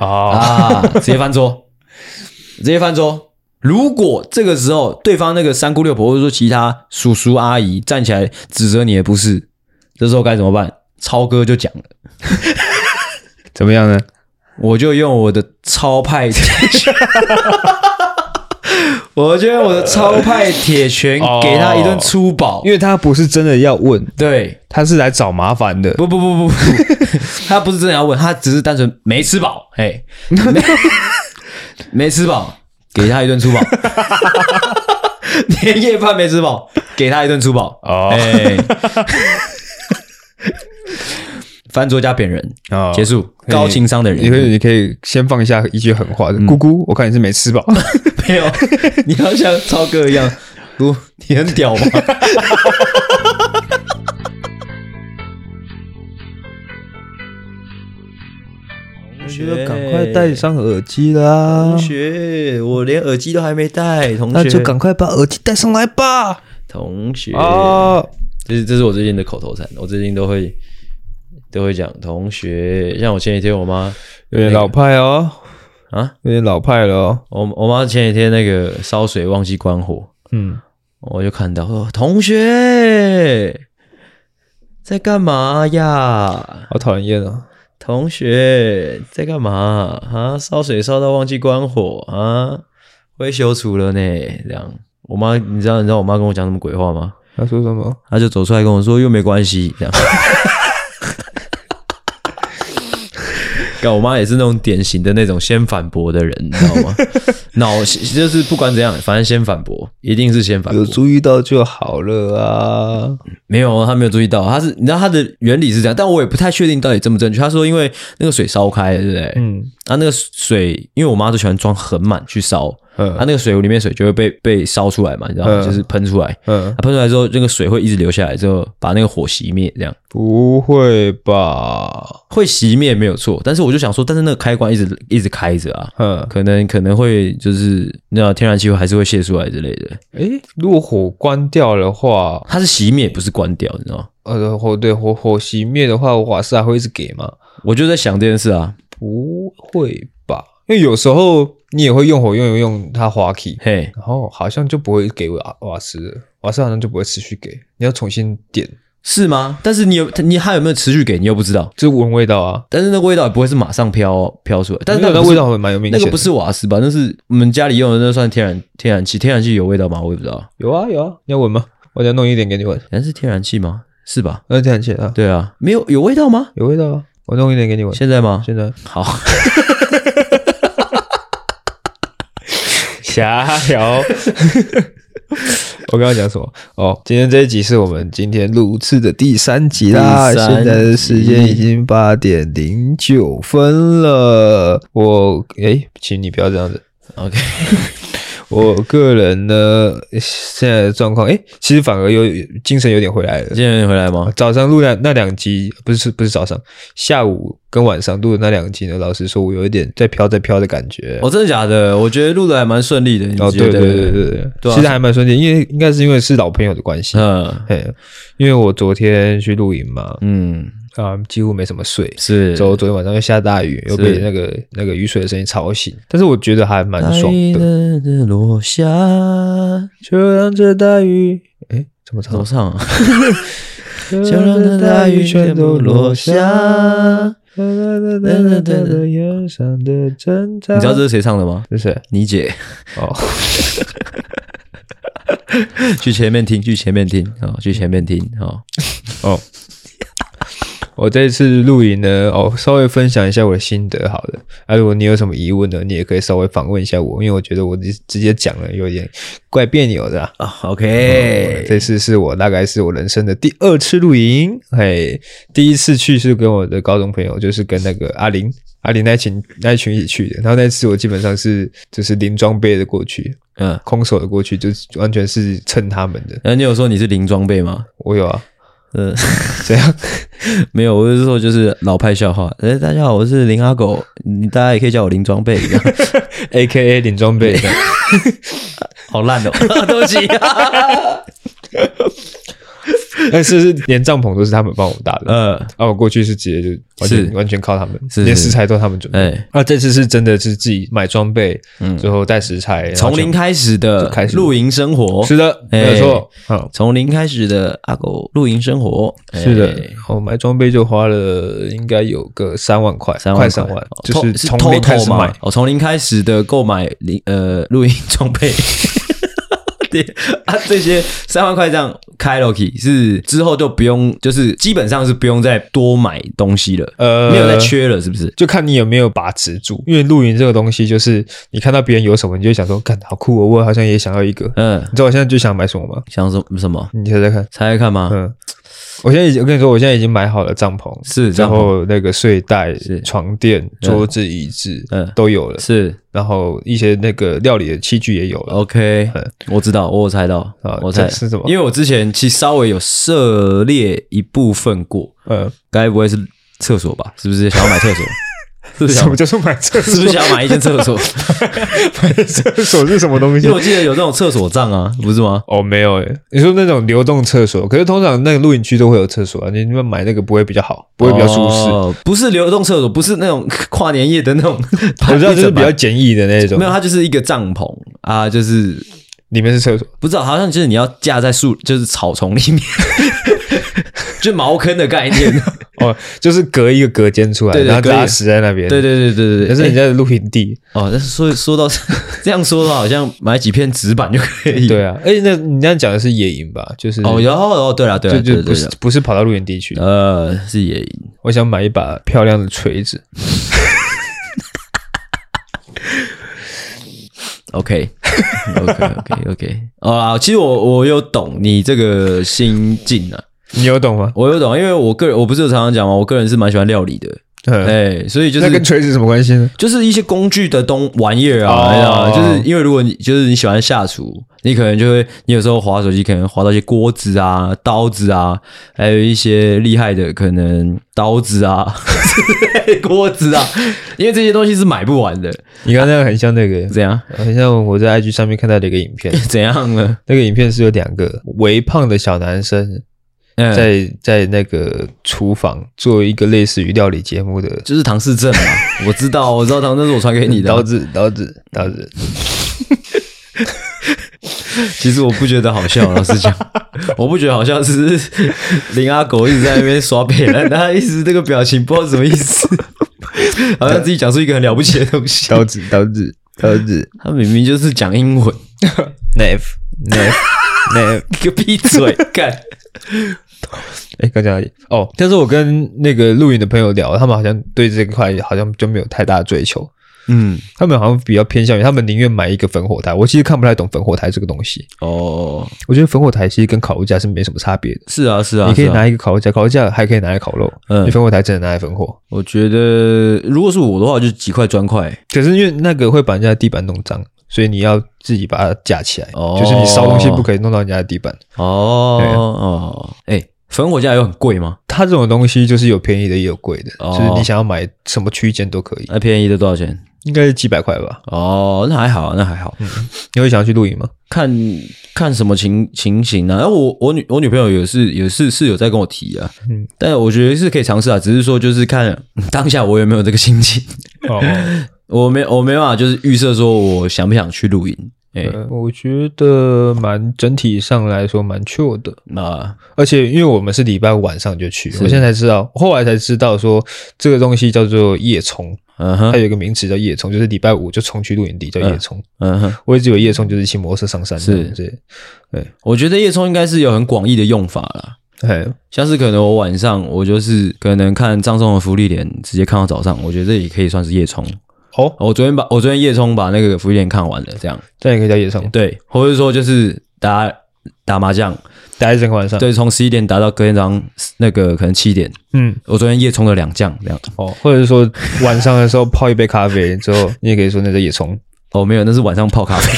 哦啊，直接翻桌，直接翻桌。如果这个时候对方那个三姑六婆或者说其他叔叔阿姨站起来指责你的不是，这时候该怎么办？超哥就讲了，怎么样呢？我就用我的超派 我就用我的超派铁拳给他一顿粗暴，因为他不是真的要问，对，他是来找麻烦的。不不不不不，他不是真的要问，他只是单纯没吃饱，哎，没，没吃饱，给他一顿粗暴，年夜饭没吃饱，给他一顿粗暴，哦，哎。翻桌加扁人啊，结束。高情商的人，你可以，你可以先放下一句狠话：“姑姑，我看你是没吃饱。”没有，你要像超哥一样，姑，你很屌吗？同学，赶快戴上耳机啦！同学，我连耳机都还没戴。同学，那就赶快把耳机戴上来吧。同学啊，这是这是我最近的口头禅，我最近都会。都会讲同学，像我前几天我妈有点老派哦，啊，有点老派了哦。我我妈前几天那个烧水忘记关火，嗯，我就看到说同学在干嘛呀？好讨厌啊！同学在干嘛啊？烧水烧到忘记关火啊？会修除了呢？这样，我妈你知道你知道我妈跟我讲什么鬼话吗？她说什么？她就走出来跟我说又没关系这样。我妈也是那种典型的那种先反驳的人，你知道吗？脑就是不管怎样，反正先反驳，一定是先反驳。有注意到就好了啊。没有，他没有注意到，他是你知道他的原理是这样，但我也不太确定到底正不正确。他说因为那个水烧开了，对不对？嗯。啊，那个水，因为我妈都喜欢装很满去烧。嗯，它、啊、那个水壶里面水就会被被烧出来嘛，你知道吗？嗯、就是喷出来。嗯，它喷、啊、出来之后，那个水会一直流下来，之后把那个火熄灭。这样不会吧？会熄灭没有错，但是我就想说，但是那个开关一直一直开着啊，嗯，可能可能会就是那天然气还是会泄出来之类的。诶，如果火关掉的话，它是熄灭，不是关掉，你知道吗？呃，火对火火熄灭的话，瓦斯还会一直给吗？我就在想这件事啊，不会吧？因为有时候。你也会用火用用用它滑起，嘿，然后好像就不会给瓦瓦斯了，瓦斯好像就不会持续给，你要重新点，是吗？但是你有你还有没有持续给你又不知道，就闻味道啊，但是那个味道也不会是马上飘飘出来，但是那个味道会蛮有明显，那个不是瓦斯吧？那是我们家里用的，那算天然天然气，天然气有味道吗？我也不知道，有啊有啊，你要闻吗？我再弄一点给你闻，那是天然气吗？是吧？那是天然气啊，对啊，没有有味道吗？有味道啊，我弄一点给你闻，现在吗？现在好。瞎聊，我刚刚讲什么？哦，今天这一集是我们今天录制的第三集啦。现在的时间已经八点零九分了。我诶，请你不要这样子。OK。我个人呢，现在的状况，诶，其实反而有精神有点回来了。精神有点回来吗？早上录的那两集，不是不是早上，下午跟晚上录的那两集呢，老实说，我有一点在飘在飘的感觉。哦，真的假的？我觉得录的还蛮顺利的。哦，对对对对对，其实还蛮顺利，因为应该是因为是老朋友的关系。嗯，嘿，因为我昨天去露营嘛，嗯。啊，几乎没什么睡，是。之后昨天晚上又下大雨，又被那个那个雨水的声音吵醒。但是我觉得还蛮爽的。的落下，就让这大雨，哎，怎么唱？怎么唱啊？就让这大雨全都落下。你知道这是谁唱的吗？是谁？你姐。哦。去前面听，去前面听，好，去前面听，好，哦。我这次录影呢，哦，稍微分享一下我的心得，好了。啊，如果你有什么疑问呢，你也可以稍微访问一下我，因为我觉得我直直接讲了有点怪别扭的啊。Oh, OK，嗯，这次是我大概是我人生的第二次露营，嘿，第一次去是跟我的高中朋友，就是跟那个阿林、阿林那群那群一起去的。然后那次我基本上是就是零装备的过去，嗯，空手的过去，就完全是蹭他们的。那你有说你是零装备吗？我有啊。嗯，这样 没有，我是说就是老派笑话。哎，大家好，我是林阿狗，你大家也可以叫我林装备，A K A 林装备，好烂哦，对不起。但是连帐篷都是他们帮我们搭的。嗯，啊，我过去是直接就完全完全靠他们，连食材都他们准备。哎，啊，这次是真的是自己买装备，嗯，最后带食材，从零开始的开始露营生活。是的，没错。好，从零开始的阿狗露营生活。是的，我买装备就花了应该有个三万块，快三万，就是从零开始买。哦，从零开始的购买零呃露营装备。对 啊，这些三万块这样开了起，是之后就不用，就是基本上是不用再多买东西了，呃，没有再缺了，是不是？就看你有没有把持住，因为露营这个东西，就是你看到别人有什么，你就想说，干好酷哦，我好像也想要一个。嗯，你知道我现在就想买什么吗？想什么什么？你猜猜看，猜猜看吗？嗯。我现在已经，我跟你说，我现在已经买好了帐篷，是，然后那个睡袋、是床垫、桌子、椅子，嗯，都有了，是，然后一些那个料理的器具也有了。OK，我知道，我有猜到啊，我猜是什么？因为我之前其实稍微有涉猎一部分过，嗯，该不会是厕所吧？是不是想要买厕所？什么叫做买厕所？是不是想要买一间厕所？买厕所是什么东西？因为我记得有那种厕所帐啊，不是吗？哦，没有诶。你说那种流动厕所，可是通常那个露营区都会有厕所啊。你你们买那个不会比较好，不会比较舒适？哦，不是流动厕所，不是那种 跨年夜的那种，我知道就是比较简易的那种。没有，它就是一个帐篷啊，就是里面是厕所。不知道，好像就是你要架在树，就是草丛里面，就茅坑的概念。哦，就是隔一个隔间出来，然后大家死在那边。对对对对对，那是人家的露营地哦。但是说说到 这样说的话，好像买几片纸板就可以。对啊，而且，那你这样讲的是野营吧？就是哦，然后哦，对了对了，就不是不是跑到露营地去，呃，是野营。我想买一把漂亮的锤子。OK OK OK OK 啊，其实我我有懂你这个心境啊。你有懂吗？我有懂，因为我个人我不是有常常讲吗？我个人是蛮喜欢料理的，哎，所以就是那跟锤子什么关系呢？就是一些工具的东玩意儿啊，就是因为如果你就是你喜欢下厨，你可能就会你有时候滑手机可能滑到一些锅子啊、刀子啊，还有一些厉害的可能刀子啊、锅子啊，因为这些东西是买不完的。你刚刚那个很像那个怎样？很像我在 IG 上面看到的一个影片，怎样呢？那个影片是有两个微胖的小男生。在在那个厨房做一个类似于料理节目的，就是唐氏症嘛。我知道，我知道唐，那是我传给你的刀子，刀子，刀子。其实我不觉得好笑，老实讲，我不觉得好笑，只是林阿狗一直在那边耍北烂，他一直这个表情不知道什么意思，好像自己讲出一个很了不起的东西。刀子，刀子，刀子，他明明就是讲英文。给我闭嘴，干。哎，刚讲哦，但是我跟那个露营的朋友聊，他们好像对这块好像就没有太大的追求。嗯，他们好像比较偏向于，他们宁愿买一个焚火台。我其实看不太懂焚火台这个东西。哦，我觉得焚火台其实跟烤肉架是没什么差别的。是啊，是啊，你可以拿一个烤肉架，烤肉架还可以拿来烤肉。嗯，你烽火台只能拿来焚火。我觉得如果是我的话，就几块砖块。可是因为那个会把人家地板弄脏，所以你要自己把它架起来。哦，就是你烧东西不可以弄到人家的地板。哦哦，哎。焚火架有很贵吗？它这种东西就是有便宜的也有贵的，哦、就是你想要买什么区间都可以。那便宜的多少钱？应该是几百块吧。哦，那还好，那还好。嗯、你会想要去露营吗？看看什么情情形呢、啊？然后我我女我女朋友也是也是是有在跟我提啊，嗯，但我觉得是可以尝试啊，只是说就是看当下我有没有这个心情。哦，我没我没办法就是预设说我想不想去露营。哎，欸、我觉得蛮整体上来说蛮 chill 的。那而且因为我们是礼拜五晚上就去，我现在才知道，后来才知道说这个东西叫做夜冲。嗯哼，它有一个名词叫夜冲，就是礼拜五就冲去露营地叫夜冲。嗯哼，我一直以为夜冲就是骑摩托车上山。是，对。对，我觉得夜冲应该是有很广义的用法啦。哎，像是可能我晚上我就是可能看葬送的芙莉莲，直接看到早上，我觉得这也可以算是夜冲。哦，我昨天把我昨天夜冲把那个福利点看完了，这样。这样也可以叫夜冲，对，或者说就是打打麻将，打一整个晚上，对，从十一点打到隔天早上那个可能七点，嗯，我昨天夜冲了两将这样，哦，或者是说晚上的时候泡一杯咖啡 之后，你也可以说那是夜冲，哦，没有，那是晚上泡咖啡，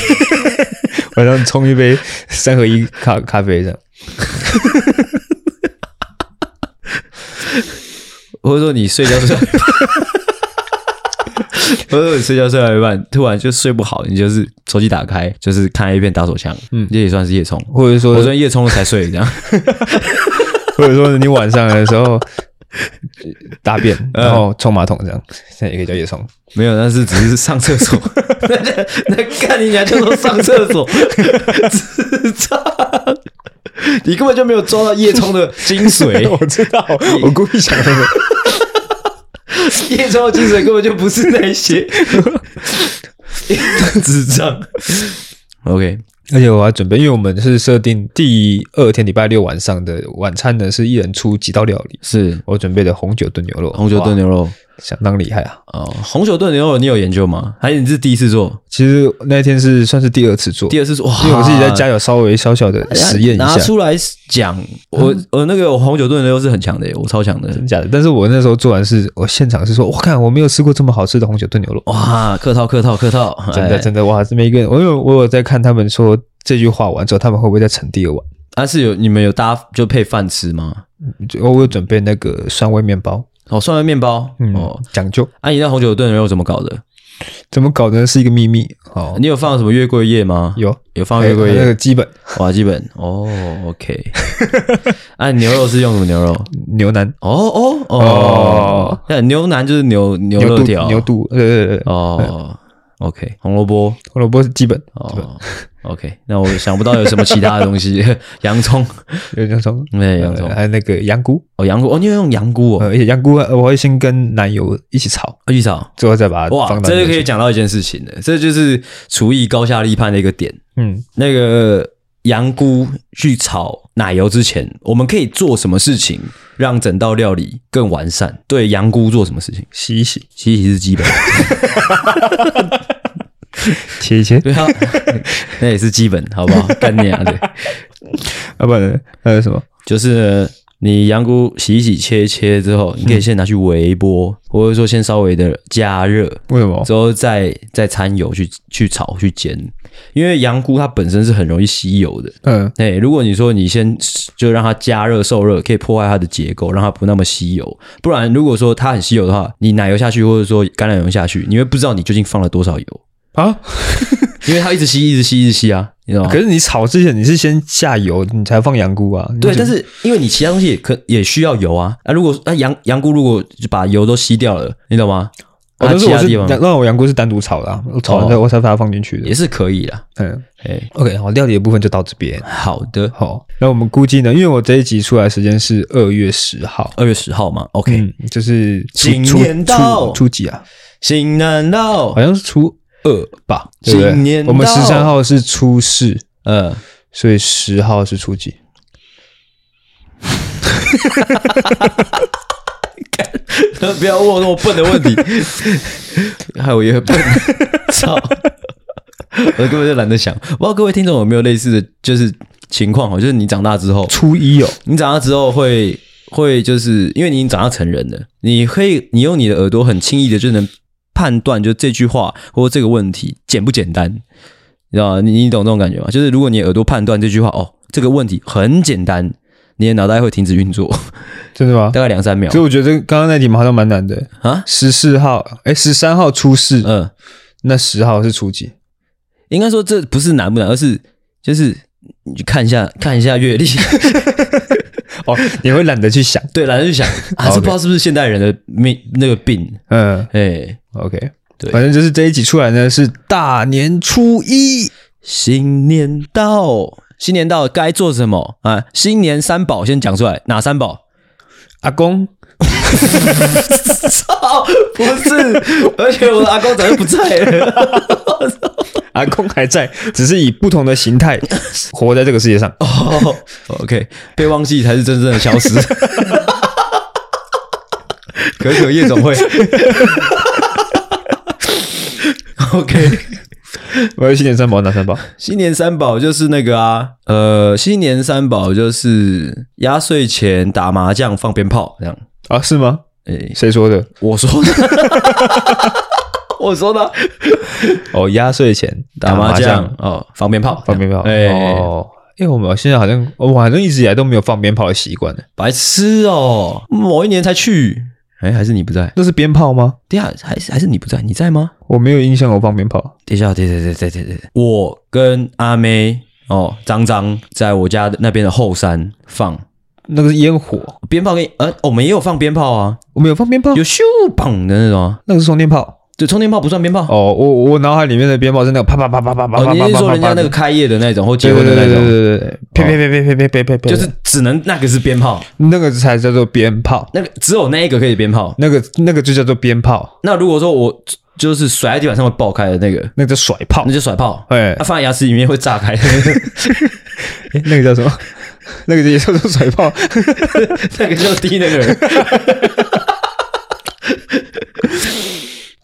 晚上冲一杯三合一咖咖啡这样，或者说你睡觉的时候。或者你睡觉睡到一半，突然就睡不好，你就是手机打开，就是看一片打手枪，嗯，这也算是夜冲，或者说我昨天夜冲了才睡这样，或者说你晚上的时候大便，然后冲马桶这样，现在也可以叫夜冲。没有，但是只是上厕所。那那看你俩就说上厕所，智障！你根本就没有抓到夜冲的精髓。我知道，我故意想的。夜冲的精髓根本就不是那些 智障。OK。而且我还准备，因为我们是设定第二天礼拜六晚上的晚餐呢，是一人出几道料理。是我准备的红酒炖牛肉，红酒炖牛肉相当厉害啊！哦，红酒炖牛肉你有研究吗？还是你是第一次做？其实那天是算是第二次做，第二次做，哇！因为我自己在家有稍微小小的实验一下，拿出来讲。我我那个红酒炖牛肉是很强的，我超强的，真假的。但是我那时候做完是，我现场是说，我看我没有吃过这么好吃的红酒炖牛肉。哇！客套客套客套，真的真的哇！这么一个，我有我有在看他们说。这句话完之后，他们会不会再盛第二碗？还、啊、是有你们有搭就配饭吃吗？就我有准备那个酸味面包哦，蒜味面包、嗯、哦，讲究。阿姨、啊，那红酒炖牛肉怎么搞的？怎么搞的是一个秘密哦。你有放什么月桂叶吗？有，有放月桂叶，那个基本哇，基本哦。OK，啊，牛肉是用什么牛肉？牛腩。哦哦哦，那、哦、牛腩就是牛牛肉条，牛肚。对对对。哦，OK，红萝卜，红萝卜是基本。哦。OK，那我想不到有什么其他的东西，洋葱。有洋葱，对，洋葱，还有那个羊菇哦，羊菇哦，你要用羊菇哦，而且羊菇我会先跟奶油一起炒，一起炒，最后再把它哇，这就可以讲到一件事情了，这就是厨艺高下立判的一个点，嗯，那个羊菇去炒奶油之前，我们可以做什么事情让整道料理更完善？对，羊菇做什么事情？洗一洗，洗一洗是基本。切一切，对啊，那也是基本，好不好？干你啊，对，啊不然还有什么？就是你羊菇洗一洗、切一切之后，你可以先拿去微波，或者说先稍微的加热，为什么？之后再再掺油去去炒去煎，因为羊菇它本身是很容易吸油的。嗯，哎，如果你说你先就让它加热受热，可以破坏它的结构，让它不那么吸油。不然如果说它很吸油的话，你奶油下去或者说橄榄油下去，你会不知道你究竟放了多少油。啊，因为它一直吸，一直吸，一直吸啊，你知道吗？可是你炒之前你是先下油，你才放羊菇啊。对，但是因为你其他东西也可也需要油啊。啊，如果啊羊羊菇如果就把油都吸掉了，你懂吗？哦，但是我是那我羊菇是单独炒的，啊，我炒完之后我才把它放进去的，也是可以的。嗯，哎，OK，好，料理的部分就到这边。好的，好，那我们估计呢，因为我这一集出来时间是二月十号，二月十号嘛，OK，就是新年到初几啊？新年到，好像是初。二吧，对对新年我们十三号是初四，嗯，所以十号是初几？不要问我那么笨的问题，害我也很笨。操！我根本就懒得想。不知道各位听众有没有类似的就是情况哦？就是你长大之后，初一哦，你长大之后会会就是因为你已经长大成人了，你可以你用你的耳朵很轻易的就能。判断就这句话或者这个问题简不简单，你知道吗？你你懂这种感觉吗？就是如果你耳朵判断这句话哦，这个问题很简单，你的脑袋会停止运作，真的吗？大概两三秒。所以我觉得刚刚那题好像蛮难的啊。十四号，哎，十三号出事，嗯，那十号是初几？应该说这不是难不难，而是就是你去看一下看一下阅历。哦，你会懒得去想，对，懒得去想，啊，这不知道是不是现代人的命那个病。嗯，哎，OK，对，反正就是这一集出来呢，是大年初一，新年到，新年到该做什么？啊？新年三宝先讲出来，哪三宝？阿公，操，不是，而且我的阿公早就不在了。阿公还在，只是以不同的形态 活在这个世界上。哦，OK，被忘记才是真正的消失。可可夜总会。OK，我要新年三宝哪三宝？新年三宝就是那个啊，呃，新年三宝就是压岁钱、打麻将、放鞭炮这样啊？是吗？诶，谁说的？我说的。我说的 哦，压岁钱、打麻将哦，放鞭炮，放鞭炮。哎哦，因为我们现在好像，我反正一直以来都没有放鞭炮的习惯呢。白痴哦，某一年才去，哎，还是你不在？那是鞭炮吗？对啊，还是还是你不在？你在吗？我没有印象，我放鞭炮。等一下，对对对对对对，我跟阿妹哦，张张在我家那边的后山放那个是烟火鞭炮，给你，呃，我们也有放鞭炮啊，我们有放鞭炮，有咻嘣的那种，那个是充电炮。对，充电炮不算鞭炮哦。我我脑海里面的鞭炮是那个啪啪啪啪啪啪啪。你是说人家那个开业的那种或结婚的那种？对对对对，啪啪啪啪啪啪啪啪，就是只能那个是鞭炮，那个才叫做鞭炮。那个只有那一个可以鞭炮，那个那个就叫做鞭炮。那如果说我就是甩在地板上会爆开的那个，那叫甩炮，那就甩炮。哎，它放在牙齿里面会炸开。那个叫什么？那个也叫做甩炮，那个叫 低那个人。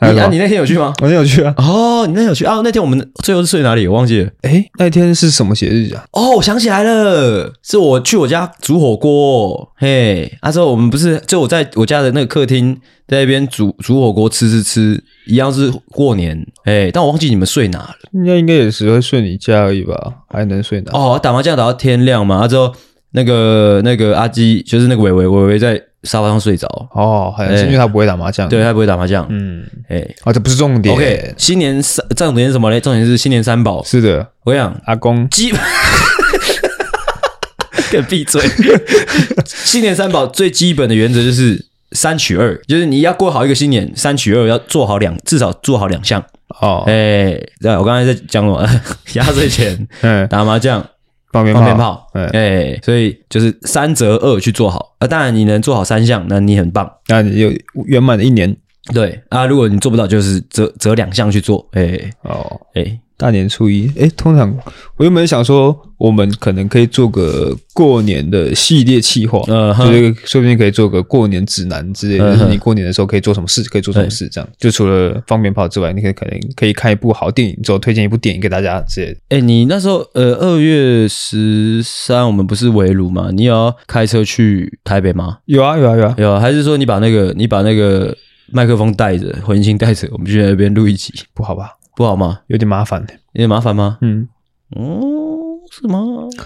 你啊，你那天有去吗？我那天有去啊。哦，你那天有去啊？那天我们最后是睡哪里？我忘记了。诶，那天是什么节日啊？哦，我想起来了，是我去我家煮火锅。嘿，那时候我们不是就我在我家的那个客厅，在那边煮煮火锅吃吃吃，一样是过年。哎，但我忘记你们睡哪了。应该应该也是会睡你家而已吧？还能睡哪？哦，打麻将打到天亮嘛。之后那个那个阿基，就是那个伟伟伟伟在。沙发上睡着哦，好像是因为他不会打麻将，对他不会打麻将，嗯，哎，啊，这不是重点。OK，新年三重点是什么嘞？重点是新年三宝。是的，我跟你讲阿公基本，给闭嘴。新年三宝最基本的原则就是三取二，就是你要过好一个新年，三取二要做好两，至少做好两项。哦，哎，对，我刚才在讲什么？压岁钱，嗯，打麻将。放鞭炮，哎、欸，所以就是三择二去做好啊。当然，你能做好三项，那你很棒，那你有圆满的一年。对啊，如果你做不到，就是择择两项去做。哎、欸，哦，哎、欸。大年初一，哎，通常我原本想说，我们可能可以做个过年的系列企划，呃，就是说不定可以做个过年指南之类的，就是你过年的时候可以做什么事，可以做什么事，这样。就除了放鞭炮之外，你可以可能可以看一部好电影，之后推荐一部电影给大家之类的。哎，你那时候，呃，二月十三，我们不是围炉吗？你有要开车去台北吗？有啊，有啊，有啊，有啊。还是说你把那个你把那个麦克风带着，混音带着，我们去那边录一集，不好吧？不好吗？有点麻烦，有点麻烦吗？嗯，哦，是吗？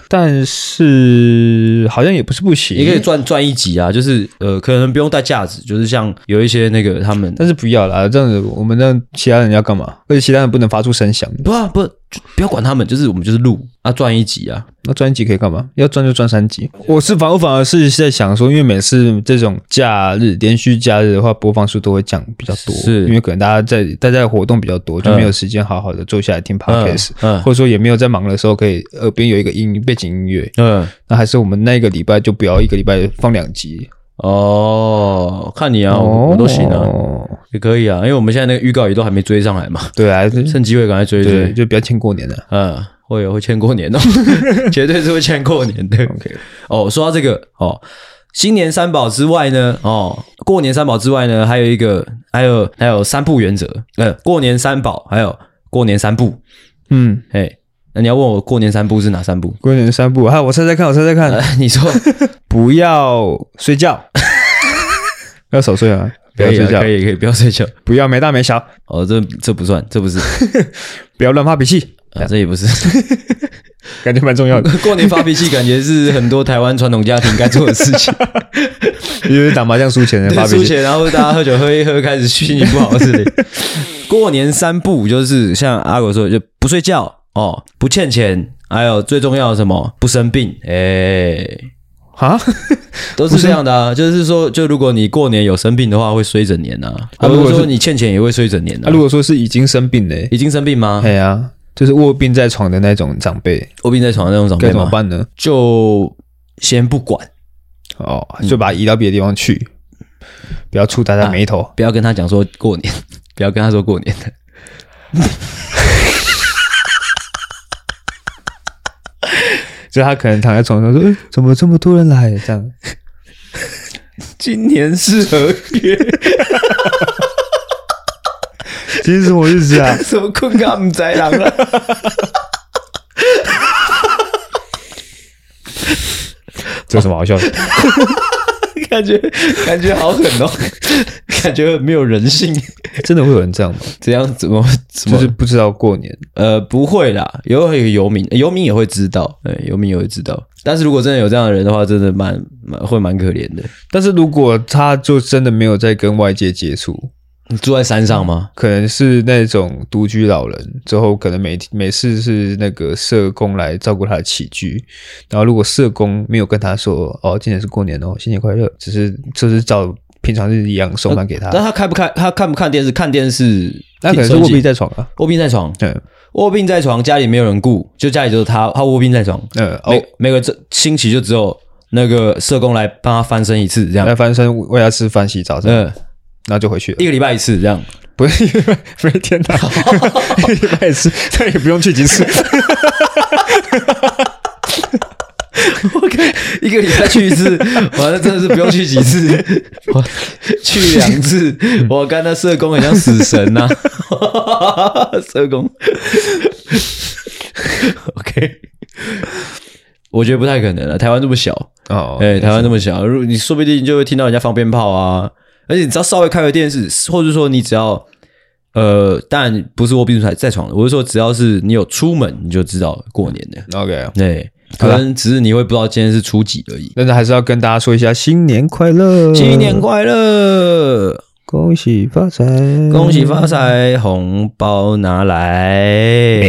但是好像也不是不行，也可以赚赚一级啊。就是呃，可能不用带架子，就是像有一些那个他们，但是不要啦，这样子我们让其他人要干嘛？而且其他人不能发出声响。不啊，不，不要管他们，就是我们就是录啊，赚一集啊。那赚一集可以干嘛？要赚就赚三集。我是反，我反而是在想说，因为每次这种假日连续假日的话，播放数都会降比较多，是。因为可能大家在大家的活动比较多，就没有时间好好的坐下来听 podcast，嗯，或者说也没有在忙的时候可以耳边有一个音背景音乐，嗯，那还是我们那个礼拜就不要一个礼拜放两集哦，看你啊，我都行啊，也可以啊，因为我们现在那个预告也都还没追上来嘛，对啊，趁机会赶快追追，就不要欠过年了，嗯。会会欠过年哦，绝对是会欠过年的。OK，哦，说到这个哦，新年三宝之外呢，哦，过年三宝之外呢，还有一个，还有还有三不原则。呃，过年三宝，还有过年三不。嗯，哎，那你要问我过年三步是哪三步？过年三步，好，我猜猜看，我猜猜看，呃、你说 不要睡觉，要守岁啊，不要睡觉，可以可以不要睡觉，不要没大没小。哦，这这不算，这不是，不要乱发脾气。啊，这也不是，感觉蛮重要的。过年发脾气，感觉是很多台湾传统家庭该做的事情。因为打麻将输钱，发脾气，输钱，然后大家喝酒喝一喝，开始心情不好的事情。过年三步就是像阿狗说的，就不睡觉哦，不欠钱，还有最重要的什么，不生病。哎，哈，都是这样的啊。就是说，就如果你过年有生病的话，会衰整年啊。啊，如果说你欠钱，也会衰整年啊。如果说是已经生病的，已经生病吗？对啊。就是卧病在床的那种长辈，卧病在床的那种长辈，该怎么办呢？就先不管哦，就把他移到别的地方去，嗯、不要触大家眉头、啊，不要跟他讲说过年，不要跟他说过年的。就他可能躺在床上说：“欸、怎么这么多人来？”这样，今年是何月？今天什么日子啊？什么困咖唔在人了？这有什么好笑的？感觉感觉好狠哦，感觉没有人性。真的会有人这样吗？怎样怎么？就是不知道过年？呃，不会啦，有有游民，游民也会知道，对，游民也会知道。但是如果真的有这样的人的话，真的蛮蛮会蛮可怜的。但是如果他就真的没有在跟外界接触，你住在山上吗？可能是那种独居老人，之后可能每每次是那个社工来照顾他的起居，然后如果社工没有跟他说哦，今年是过年哦，新年快乐，只是就是照平常日一样送饭给他。那他开不开？他看不看电视？看电视，那可能是卧病在床啊，卧病在床。对。卧病在床，家里没有人顾，就家里就是他，他卧病在床。嗯，每、哦、每个这星期就只有那个社工来帮他翻身一次，这样来翻身喂他吃饭、洗澡，嗯，然后就回去了。一个礼拜一次，这样不是？不是天哪，一个礼拜一次，这也不用去几次。OK，一个礼拜去一次，完了真的是不用去几次，我去两次，我看那社工很像死神呐、啊，社工。OK，我觉得不太可能了，台湾这么小哦，哎、欸，台湾这么小，如你说不定就会听到人家放鞭炮啊，而且你只要稍微开个电视，或者说你只要呃，当然不是卧病在在床的，我是说只要是你有出门，你就知道过年的。OK，对。可能只是你会不知道今天是初几而已，但是还是要跟大家说一下新年快乐，新年快乐，恭喜发财，恭喜发财，红包拿来，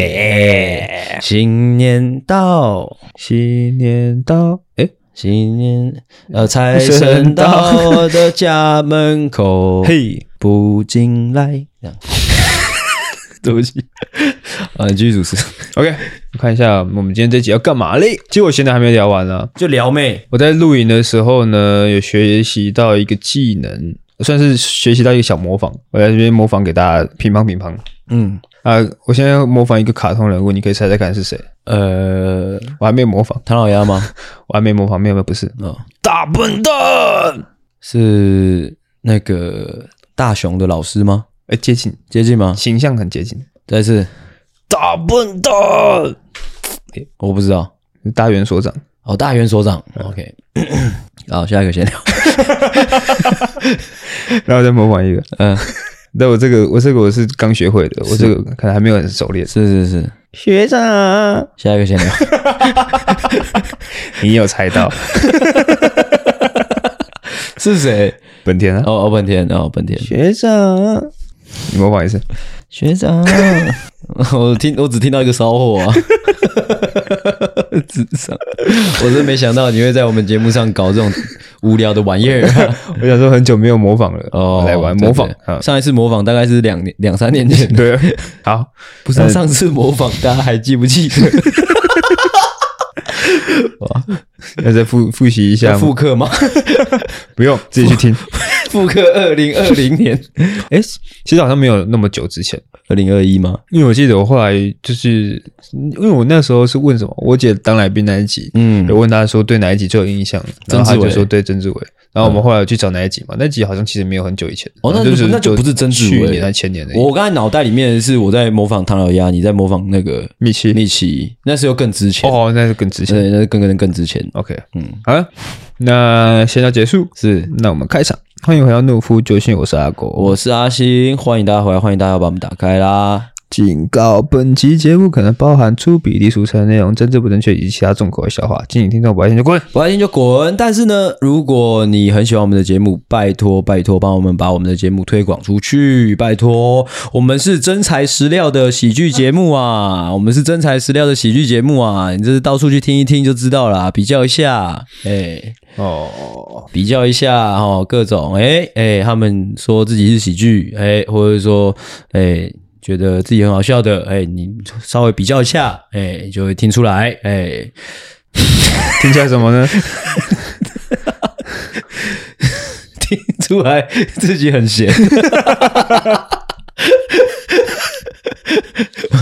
新年到，新年到，诶，新年呃财神到我的家门口，嘿，不进来。对不起，啊，继续主持。OK，我看一下我们今天这集要干嘛嘞？其实我现在还没聊完呢，就撩妹。我在录影的时候呢，有学习到一个技能，算是学习到一个小模仿。我在这边模仿给大家，乒乓乒乓。嗯啊，我现在要模仿一个卡通人物，你可以猜猜看是谁？呃，我还没模仿唐老鸭吗？我还没模仿，没有没有，不是。哦，大笨蛋是那个大雄的老师吗？哎，接近接近吗？形象很接近，再次大笨蛋，我不知道，大元所长哦，大元所长，OK，好，下一个先聊，然后再模仿一个，嗯，那我这个我这个我是刚学会的，我这个可能还没有很熟练，是是是，学长，下一个先聊，你有猜到。是谁？本田啊，哦哦，本田哦，本田。学长。你模仿一次，学长。我听，我只听到一个骚货啊，智商。我真没想到你会在我们节目上搞这种无聊的玩意儿。我想说很久没有模仿了哦，来玩模仿。上一次模仿大概是两年两三年前。对，好，不是上次模仿，大家还记不记得？哇，要再复复习一下复刻吗？不用，自己去听。复刻二零二零年，哎，其实好像没有那么久之前，二零二一吗？因为我记得我后来就是，因为我那时候是问什么，我姐当来宾那一集，嗯，有问她说对哪一集最有印象，然后她就说对曾志伟，然后我们后来去找哪一集嘛，那集好像其实没有很久以前，哦，那就是那就不是曾志伟，去年还前年的。我刚才脑袋里面是我在模仿唐老鸭，你在模仿那个米奇，米奇，那是又更值钱哦，那是更值钱，对，那是更更更之前。OK，嗯，好了，那闲聊结束，是，那我们开场。欢迎回到懦夫救星，我是阿狗，我是阿星，欢迎大家回来，欢迎大家把我们打开啦。警告：本期节目可能包含粗鄙、低俗、成内容、政治不正确以及其他重口味笑话，敬请听众不爱听就滚，不爱听就滚。但是呢，如果你很喜欢我们的节目，拜托拜托帮我们把我们的节目推广出去，拜托。我们是真材实料的喜剧节目啊，我们是真材实料的喜剧节目啊，你这是到处去听一听就知道了，比较一下，哎哦，比较一下哦，各种哎哎，他们说自己是喜剧，哎，或者说哎。觉得自己很好笑的，哎，你稍微比较一下，哎，就会听出来，哎，听出来什么呢？听出来自己很闲。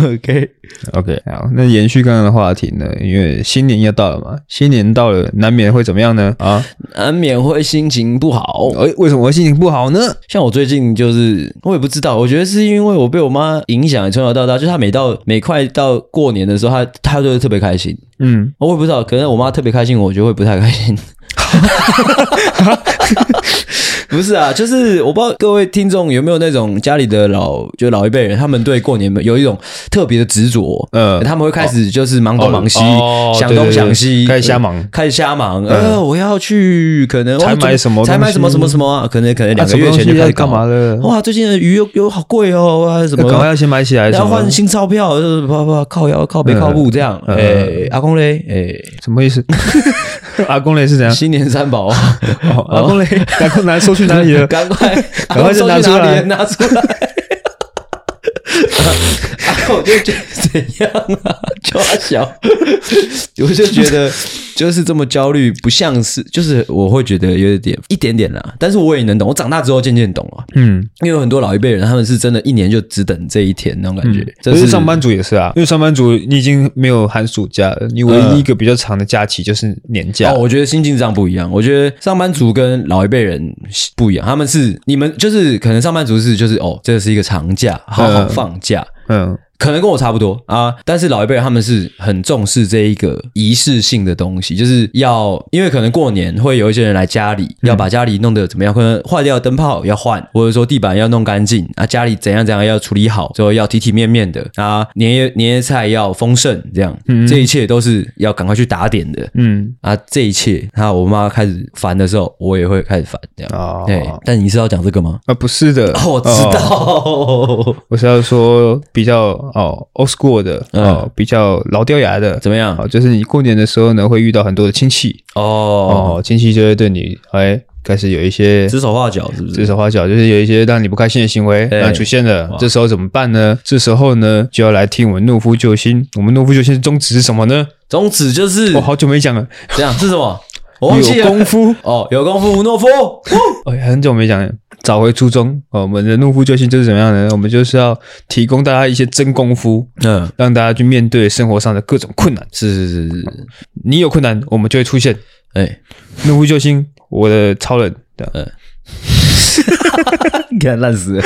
OK OK，好，那延续刚刚的话题呢？因为新年要到了嘛，新年到了，难免会怎么样呢？啊，难免会心情不好。哎，为什么会心情不好呢？像我最近就是，我也不知道，我觉得是因为我被我妈影响，从小到大，就是她每到每快到过年的时候，她她就会特别开心。嗯，我也不知道，可能我妈特别开心，我就会不太开心。不是啊，就是我不知道各位听众有没有那种家里的老就老一辈人，他们对过年有一种特别的执着，嗯，他们会开始就是忙东忙西，想东想西，开始瞎忙，开始瞎忙。呃，我要去可能才买什么，才买什么什么什么，可能可能两个月前就开始干嘛了。哇，最近的鱼又又好贵哦，哇，什么？赶快要先买起来，要换新钞票，就是不不靠腰靠背靠步这样。哎，阿公嘞，哎，什么意思？阿公雷是怎样？新年三宝啊！阿公雷，赶快拿收去哪里了？赶快，赶快就拿出来，拿出来。我就觉得 怎样啊？抓小，我就觉得就是这么焦虑，不像是，就是我会觉得有点一点点啦。但是我也能懂，我长大之后渐渐懂了。嗯，因为有很多老一辈人，他们是真的一年就只等这一天那种感觉。可是上班族也是啊，因为上班族你已经没有寒暑假了，你唯一一个比较长的假期就是年假。哦，我觉得心境上不一样。我觉得上班族跟老一辈人不一样，他们是你们就是可能上班族是就是哦，这个是一个长假，好好放假。嗯。可能跟我差不多啊，但是老一辈他们是很重视这一个仪式性的东西，就是要因为可能过年会有一些人来家里，要把家里弄得怎么样？可能坏掉的灯泡要换，或者说地板要弄干净啊，家里怎样怎样要处理好，之后要体体面面的啊，年夜年夜菜要丰盛，这样，嗯，这一切都是要赶快去打点的，嗯。啊，这一切，那我妈开始烦的时候，我也会开始烦，这样。啊，对，但你是要讲这个吗？啊，不是的，我知道，我是要说比较。哦，old school 的哦，比较老掉牙的，怎么样？哦，就是你过年的时候呢，会遇到很多的亲戚哦，哦，亲戚就会对你哎开始有一些指手画脚，是不是？指手画脚就是有一些让你不开心的行为那出现了，这时候怎么办呢？这时候呢就要来听我们懦夫救星。我们懦夫救星的宗旨是什么呢？宗旨就是我好久没讲了，这样是什么？有功夫 哦，有功夫，懦夫。哦，很久没讲了。找回初衷哦，我们的懦夫救星就是怎么样呢？我们就是要提供大家一些真功夫，嗯，让大家去面对生活上的各种困难。是是是是，你有困难，我们就会出现。哎，懦夫救星，我的超人，嗯，你看烂死了。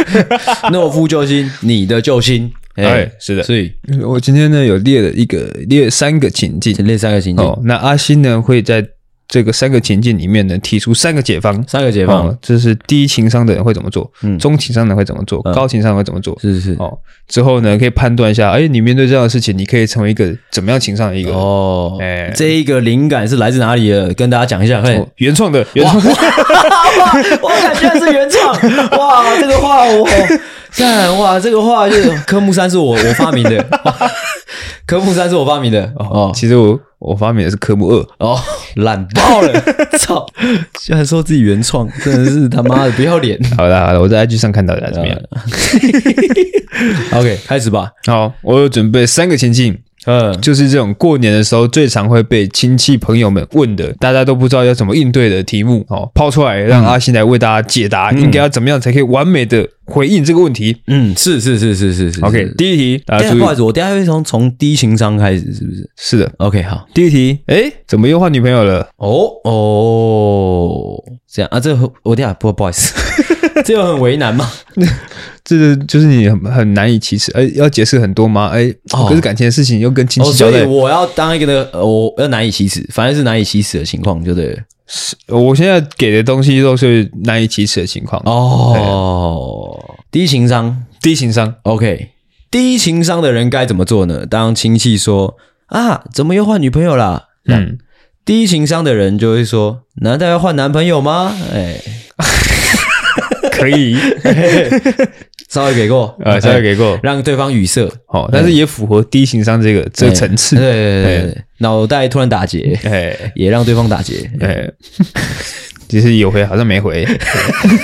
懦夫救星，你的救星，哎，是的。所以，我今天呢有列了一个列三个情境，列三个情境。哦，那阿星呢会在。这个三个情境里面呢，提出三个解方，三个解方，这是低情商的人会怎么做，嗯，中情商的人会怎么做，高情商的人会怎么做，是是。是，哦，之后呢，可以判断一下，哎，你面对这样的事情，你可以成为一个怎么样情商的一个哦，哎，这一个灵感是来自哪里的？跟大家讲一下，嘿，原创的，原创，我感觉是原创，哇，这个画我 赞，哇，这个画就是科目三是我我发明的，科目三是我发明的，哦，其实我。我发明的是科目二哦，懒爆了！操，居然说自己原创，真的是他妈的 不要脸！好了好了，我在 IG 上看到的怎么样？OK，开始吧。好，我有准备三个情境。嗯，就是这种过年的时候最常会被亲戚朋友们问的，大家都不知道要怎么应对的题目，哦，抛出来让阿星来为大家解答，应该要怎么样才可以完美的回应这个问题？嗯，是是是是是是。OK，第一题，大家不好意思，我等下会从从低情商开始，是不是？是的。OK，好，第一题，哎，怎么又换女朋友了？哦哦，这样啊，这个我等下不不好意思。这有很为难吗？这个就是你很很难以启齿，哎，要解释很多吗？哎，可是感情的事情又跟亲戚交代，所以我要当一个呢，我要难以启齿，反正是难以启齿的情况，就对。是，我现在给的东西都是难以启齿的情况。哦，低情商，低情商，OK，低情商的人该怎么做呢？当亲戚说啊，怎么又换女朋友了？嗯，低情商的人就会说，难道要换男朋友吗？哎。可以，稍微给过，呃，稍微给过，让对方语塞，好，但是也符合低情商这个这个层次，对对对，脑袋突然打结，哎，也让对方打结，哎，其实有回好像没回，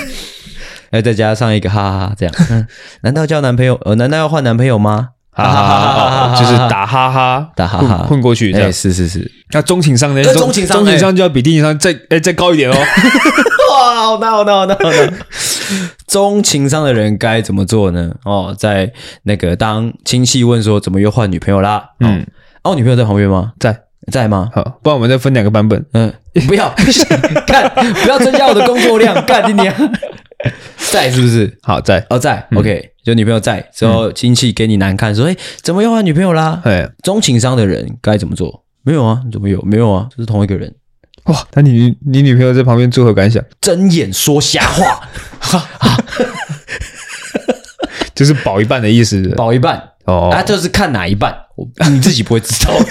哎，再加上一个哈哈哈，这样，难道交男朋友？呃，难道要换男朋友吗？哈哈哈，就是打哈哈，打哈哈混过去，这样，是是是，那中情商呢？中情商，中情商就要比低情商再哎再高一点哦。哇，好难，好难，好难，好难！中情商的人该怎么做呢？哦，在那个当亲戚问说怎么又换女朋友啦？嗯，哦，女朋友在旁边吗？在，在吗？好，不然我们再分两个版本。嗯，不要，干，不要增加我的工作量，干你娘！在是不是？好，在哦，在。OK，就女朋友在之后，亲戚给你难看，说哎，怎么又换女朋友啦？哎，中情商的人该怎么做？没有啊，怎么有？没有啊，这是同一个人。哇，那你你女朋友在旁边作何感想？睁眼说瞎话，哈哈，就是保一半的意思，保一半哦，啊，就是看哪一半，你自己不会知道。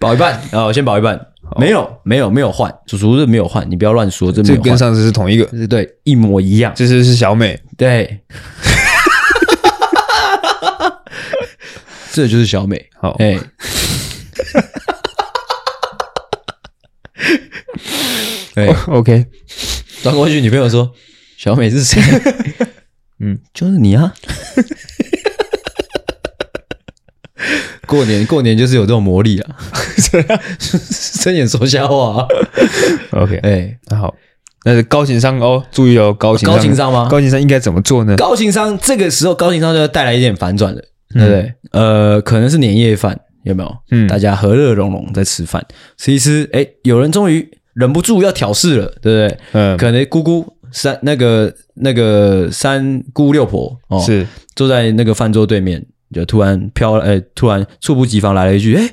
保一半哦，先保一半。没有，没有，没有换，叔叔是没有换，你不要乱说，这这跟上次是同一个，对，一模一样。这是是小美，对，这就是小美。好，哎，哎，OK，转过去，女朋友说：“小美是谁？” 嗯，就是你啊。过年过年就是有这种魔力啊！睁眼说瞎话。OK，哎，那好，那是高情商哦，注意哦，高情高情商吗？高情商应该怎么做呢？高情商这个时候，高情商就要带来一点反转了，对不对？呃，可能是年夜饭，有没有？嗯，大家和乐融融在吃饭，其实哎，有人终于忍不住要挑事了，对不对？嗯，可能姑姑三那个那个三姑六婆哦，是坐在那个饭桌对面。就突然飘，哎，突然猝不及防来了一句：“哎，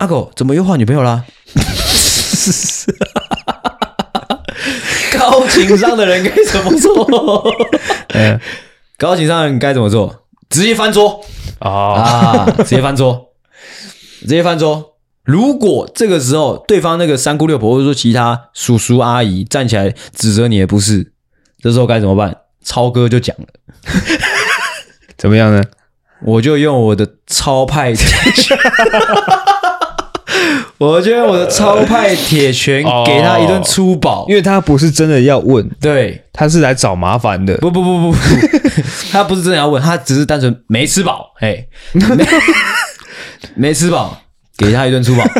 阿狗怎么又换女朋友啦？”高情商的人该怎么做？嗯，高情商的人该怎么做？直接翻桌啊！啊，直接翻桌，直接翻桌。如果这个时候对方那个三姑六婆或者说其他叔叔阿姨站起来指责你的不是，这时候该怎么办？超哥就讲了，怎么样呢？我就用我的超派 我就用我的超派铁拳给他一顿粗暴，因为他不是真的要问，对，他是来找麻烦的。不不不不不，他不是真的要问，他只是单纯没吃饱，哎，没吃饱，给他一顿粗暴。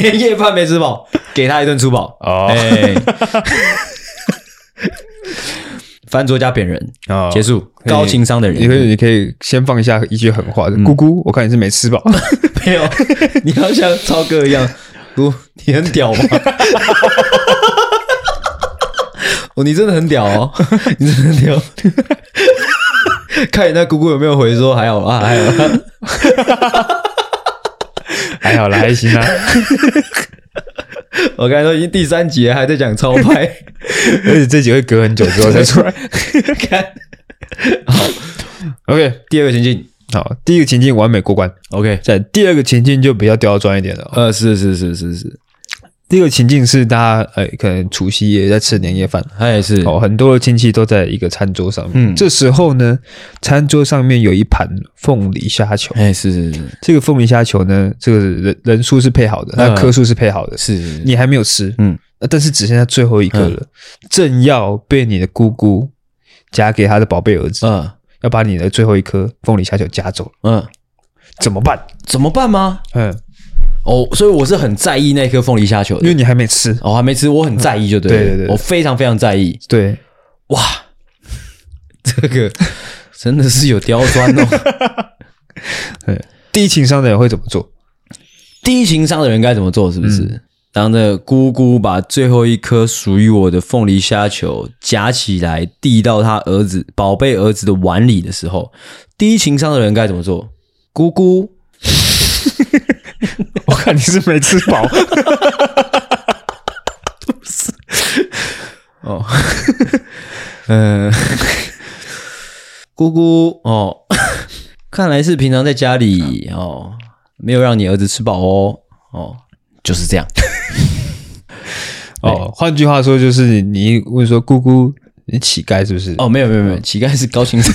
年夜饭没吃饱，给他一顿粗暴。哦，哎。翻桌加扁人啊！结束。高情商的人，你可以，你可以先放一下一句狠话。姑姑，我看你是没吃饱。没有，你要像超哥一样，姑，你很屌吗？哦，你真的很屌哦，你真的很屌。看你那姑姑有没有回说还好啊，还好，还好啦，还行啊。我刚才说已经第三集了，还在讲超拍，而且这集会隔很久之后才出来。看，好，OK，第二个情境，好，第一个情境完美过关，OK，在第二个情境就比较刁钻一点了。呃，是是是是是。第一个情境是大家呃，可能除夕夜在吃年夜饭，他也是。哦，很多的亲戚都在一个餐桌上面。嗯，这时候呢，餐桌上面有一盘凤梨虾球，哎，是是是，这个凤梨虾球呢，这个人人数是配好的，那颗数是配好的，是你还没有吃，嗯，但是只剩下最后一颗了，正要被你的姑姑夹给他的宝贝儿子，嗯，要把你的最后一颗凤梨虾球夹走，嗯，怎么办？怎么办吗？嗯。哦，所以我是很在意那颗凤梨虾球的，因为你还没吃，哦，还没吃，我很在意，就对，对对对，我非常非常在意，对，哇，这个真的是有刁钻哦。对，低情商的人会怎么做？低情商的人该怎么做？是不是？嗯、当那姑姑把最后一颗属于我的凤梨虾球夹起来递到他儿子宝贝儿子的碗里的时候，低情商的人该怎么做？姑姑。我看你是没吃饱，不是哦，嗯，姑姑哦，看来是平常在家里哦，没有让你儿子吃饱哦，哦，就是这样，哦，换句话说就是你问说姑姑，你乞丐是不是？哦，没有没有没有，乞丐是高情商。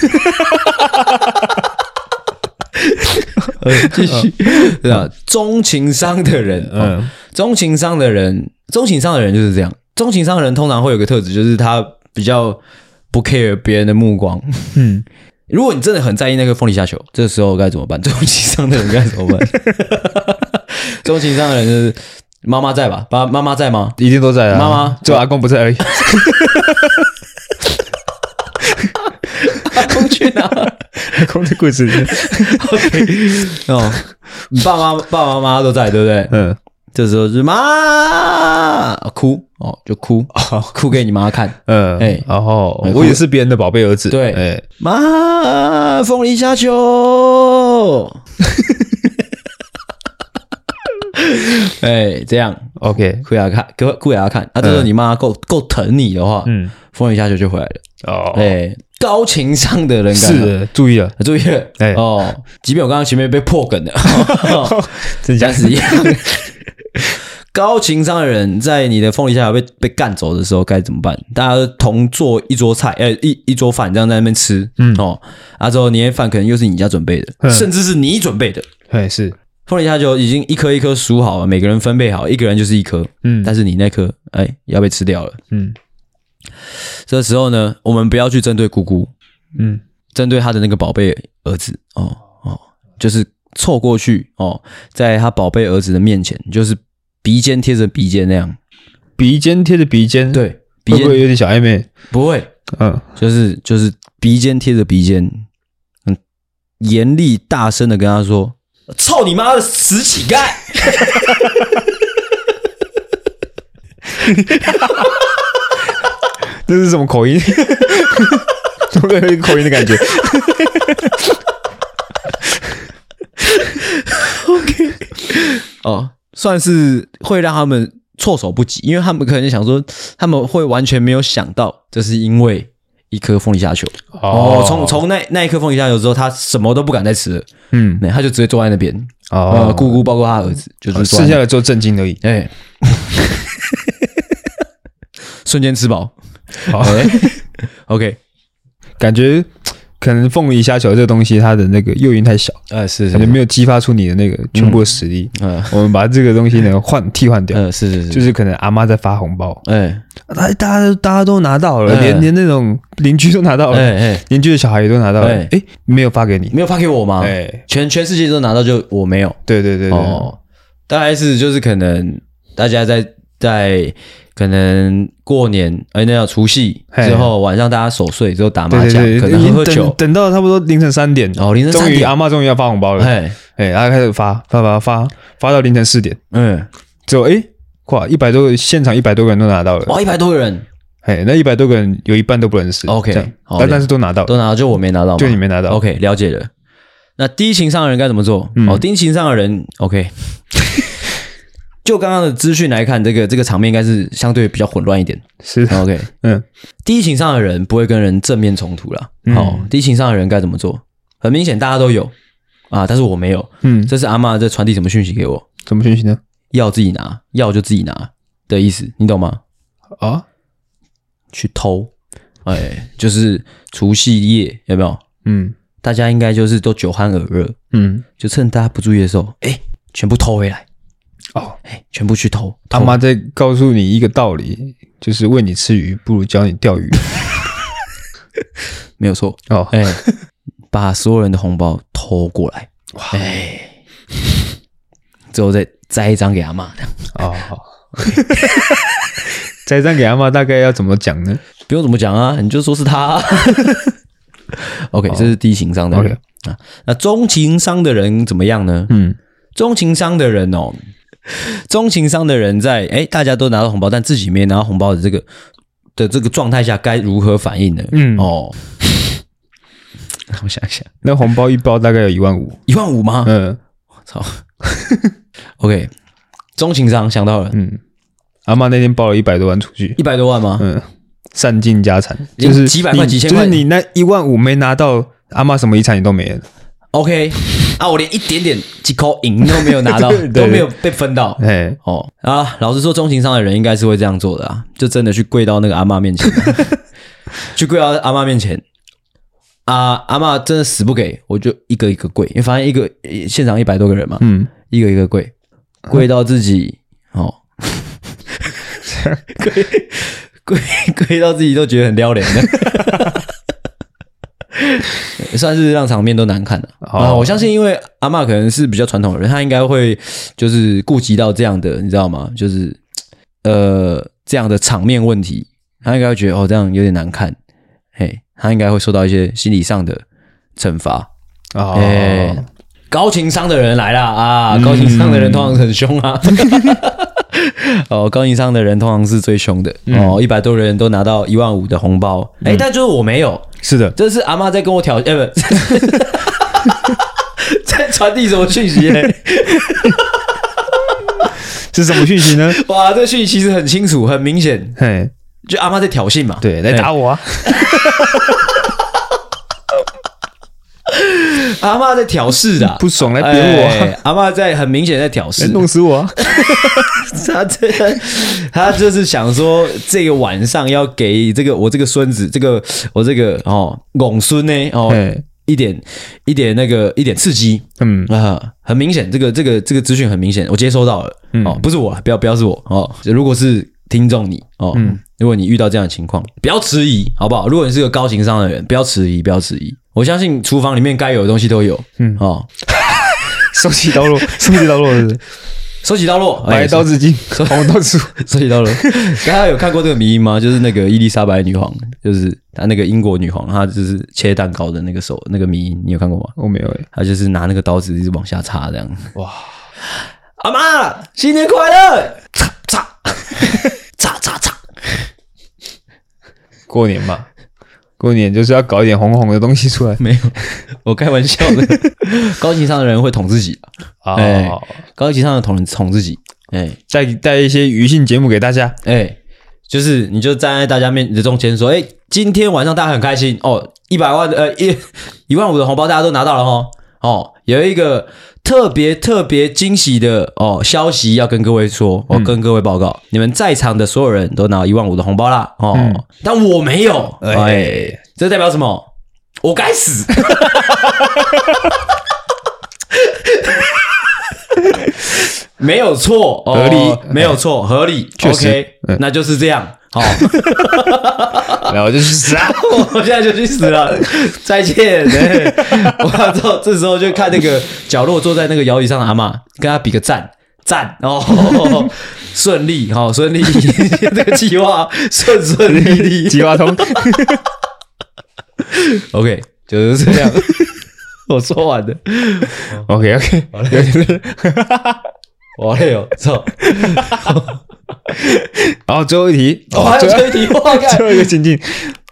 呃，继续，对啊？中情商的人，嗯，中情商的人，中情商的人就是这样。中情商的人通常会有个特质，就是他比较不 care 别人的目光。嗯，如果你真的很在意那个凤梨虾球，这时候该怎么办？中情商的人该怎么办？中情商的人就是妈妈在吧？爸妈妈在吗？一定都在啊。妈妈就阿公不在而已。阿公去哪？阿公在柜子里。OK，哦，你爸妈、爸爸妈妈都在，对不对？嗯。这时候是妈哭哦，就哭，哭给你妈看。嗯。哎，然后我也是别人的宝贝儿子。对。哎，妈，凤梨虾球。哎，这样 OK，哭给他看，哭给他看。那这时候你妈够够疼你的话，嗯，凤梨虾球就回来了。哦，哎，高情商的人是的，注意了，注意。了。哎。哦，即便我刚刚前面被破梗了，真假？是一样。高情商的人在你的凤梨虾球被被干走的时候该怎么办？大家同做一桌菜，呃，一一桌饭这样在那边吃，嗯。哦，啊之后年夜饭可能又是你家准备的，甚至是你准备的，对，是。凤梨虾球已经一颗一颗数好了，每个人分配好，一个人就是一颗，嗯，但是你那颗哎要被吃掉了，嗯，这时候呢，我们不要去针对姑姑，嗯，针对他的那个宝贝儿子，哦哦，就是凑过去哦，在他宝贝儿子的面前，就是。鼻尖贴着鼻尖那样，鼻尖贴着鼻尖，对，鼻尖会不会有点小暧昧？不会，嗯，就是就是鼻尖贴着鼻尖，嗯，严厉大声的跟他说：“操你妈的死乞丐！” 这是什么口音？怎么有一个口音的感觉？OK，哦。算是会让他们措手不及，因为他们可能想说，他们会完全没有想到，这是因为一颗凤梨虾球哦。从从那那一颗凤梨虾球之后，他什么都不敢再吃了。嗯，他就直接坐在那边。哦，姑姑包括他儿子，就是剩下的就震惊而已。哎，瞬间吃饱。好，OK，感觉。可能凤梨虾球这个东西，它的那个诱因太小，呃，是，感觉没有激发出你的那个全部的实力。嗯，我们把这个东西呢换替换掉，嗯，是是是，就是可能阿妈在发红包，哎，大大家大家都拿到了，连连那种邻居都拿到了，哎哎，邻居的小孩也都拿到了，哎，没有发给你，没有发给我吗？哎，全全世界都拿到，就我没有。对对对对，哦，大概是就是可能大家在在。可能过年，哎，那要除夕之后晚上大家守岁之后打麻将，可能喝喝酒，等到差不多凌晨三点哦，凌晨三点，阿妈终于要发红包了，哎，哎，然后开始发发发发发到凌晨四点，嗯，之后哎，哇，一百多个现场一百多个人都拿到了，哇，一百多个人，哎，那一百多个人有一半都不认识，OK，但但是都拿到，都拿到，就我没拿到，就你没拿到，OK，了解了。那低情商的人该怎么做？哦，低情商的人，OK。就刚刚的资讯来看，这个这个场面应该是相对比较混乱一点。是 OK，嗯，低情商的人不会跟人正面冲突了。好、嗯哦，低情商的人该怎么做？很明显，大家都有啊，但是我没有。嗯，这是阿嬷在传递什么讯息给我？什么讯息呢？药自己拿，药就自己拿的意思，你懂吗？啊，去偷，哎，就是除夕夜有没有？嗯，大家应该就是都酒酣耳热，嗯，就趁大家不注意的时候，哎，全部偷回来。哦，哎，全部去偷！他妈在告诉你一个道理，就是喂你吃鱼，不如教你钓鱼。没有错哦，哎，把所有人的红包偷过来，哇，哎，最后再摘一张给阿妈。哦，好，摘一张给阿妈，大概要怎么讲呢？不用怎么讲啊，你就说是他。OK，这是低情商的人啊。那中情商的人怎么样呢？嗯，中情商的人哦。中情商的人在哎，大家都拿到红包，但自己没拿到红包的这个的这个状态下，该如何反应呢？嗯。哦，我想想，那红包一包大概有一万五，一万五吗？嗯，我操，OK，中情商想到了，嗯，阿妈那天包了一百多万出去，一百多万吗？嗯，散尽家产，就是几百块、几千块，就是你那一万五没拿到，阿妈什么遗产你都没了。OK。啊！我连一点点几口银都没有拿到，都没有被分到。哎哦啊！老实说，中情商的人应该是会这样做的啊，就真的去跪到那个阿嬷面前，去跪到阿嬷面前。啊，阿嬷真的死不给，我就一个一个跪，因为发现一个现场一百多个人嘛，嗯，一个一个跪，跪到自己哦，跪跪跪到自己都觉得很撩脸的。也 算是让场面都难看了啊！我相信，因为阿嬷可能是比较传统的人，他应该会就是顾及到这样的，你知道吗？就是呃这样的场面问题，他应该会觉得哦这样有点难看，嘿，他应该会受到一些心理上的惩罚啊。哦，高情商的人来了啊！高情商的人通常很凶啊。哦，高情商的人通常是最凶的哦，一百多人都拿到一万五的红包，哎，但就是我没有。是的，这是阿妈在跟我挑，哎不，在传递什么讯息呢？是什么讯息呢？哇，这个讯息其实很清楚，很明显，嘿，就阿妈在挑衅嘛，对，来打我啊！阿妈在挑事的，不爽来扁我。阿妈在很明显在挑事，弄死我、啊！他这他就是想说，这个晚上要给这个我这个孙子，这个我这个哦，公孙呢哦，一点一点那个一点刺激。嗯啊，很明显，这个这个这个资讯很明显，我接收到了。嗯、哦，不是我，不要不要是我哦。如果是听众你哦，嗯、如果你遇到这样的情况，不要迟疑，好不好？如果你是个高情商的人，不要迟疑，不要迟疑。我相信厨房里面该有的东西都有。嗯哦 手起刀落，手起刀落是手起刀落，买刀子进，红刀子，手起刀落。大家有看过这个迷因吗？就是那个伊丽莎白女皇，就是她那个英国女皇，她就是切蛋糕的那个手，那个迷因，你有看过吗？我没有诶，她就是拿那个刀子一直往下插这样。哇，阿妈，新年快乐！插插插插插，过年嘛。过年就是要搞一点红红的东西出来，没有，我开玩笑的。高情商的人会捅自己。啊，哎，高情商的捅人捅自己，哎，带带一些娱兴节目给大家，哎，就是你就站在大家面的中间说，哎，今天晚上大家很开心。哦，一百万的呃一一万五的红包大家都拿到了哦，哦，有一个。特别特别惊喜的哦消息要跟各位说，我、嗯、跟各位报告，你们在场的所有人都拿一万五的红包啦哦，嗯、但我没有，哎，哎，这代表什么？我该死，没有错，合理，哦、没有错，合理，确实，OK，、嗯、那就是这样。好，然后我就去死啊！我现在就去死了，再见。欸、我之后这时候就看那个角落坐在那个摇椅上的阿嬷，跟他比个赞赞 哦，顺利好顺利，这个计划顺顺利利，计划通。OK，就是这样。我说完了。OK OK，好嘞。我累哦，走。然后最后一题，哦，最后一题，最后一个情境，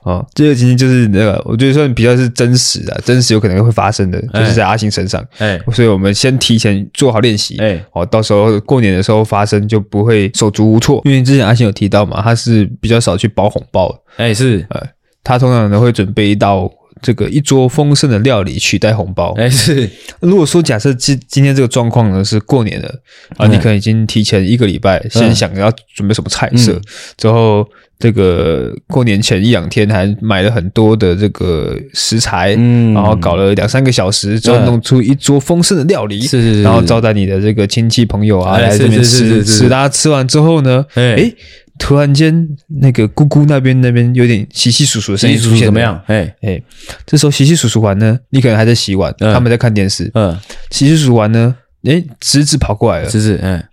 哦，最后情境就是那个，我觉得算比较是真实的，真实有可能会发生的，就是在阿星身上，哎，所以我们先提前做好练习，哎，哦，到时候过年的时候发生就不会手足无措，因为之前阿星有提到嘛，他是比较少去包红包，哎，是，呃，他通常都会准备一道。这个一桌丰盛的料理取代红包，哎，是。如果说假设今今天这个状况呢是过年了啊，你可能已经提前一个礼拜先想要准备什么菜色，之后这个过年前一两天还买了很多的这个食材，嗯，然后搞了两三个小时，之后弄出一桌丰盛的料理，是是是，然后招待你的这个亲戚朋友啊来这边吃，吃，大家吃完之后呢，哎。突然间，那个姑姑那边那边有点稀稀疏疏的声音出现，怎么样？哎哎，这时候稀稀疏疏完呢，你可能还在洗碗，他们在看电视。嗯，稀稀疏疏完呢，哎，侄子跑过来了，侄子，嗯，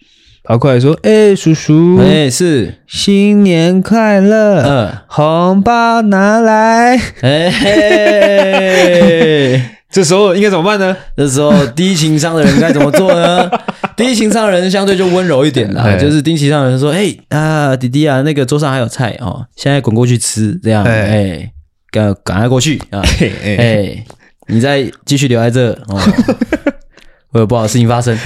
跑过来说：“哎，叔叔，哎，是新年快乐，嗯，红包拿来。”哎嘿。这时候应该怎么办呢？这时候低情商的人该怎么做呢？低情商的人相对就温柔一点啦，就是低情商的人说：“哎啊，弟弟啊，那个桌上还有菜哦，现在滚过去吃，这样哎，赶赶快过去啊！哎，你再继续留在这哦，会有不好的事情发生，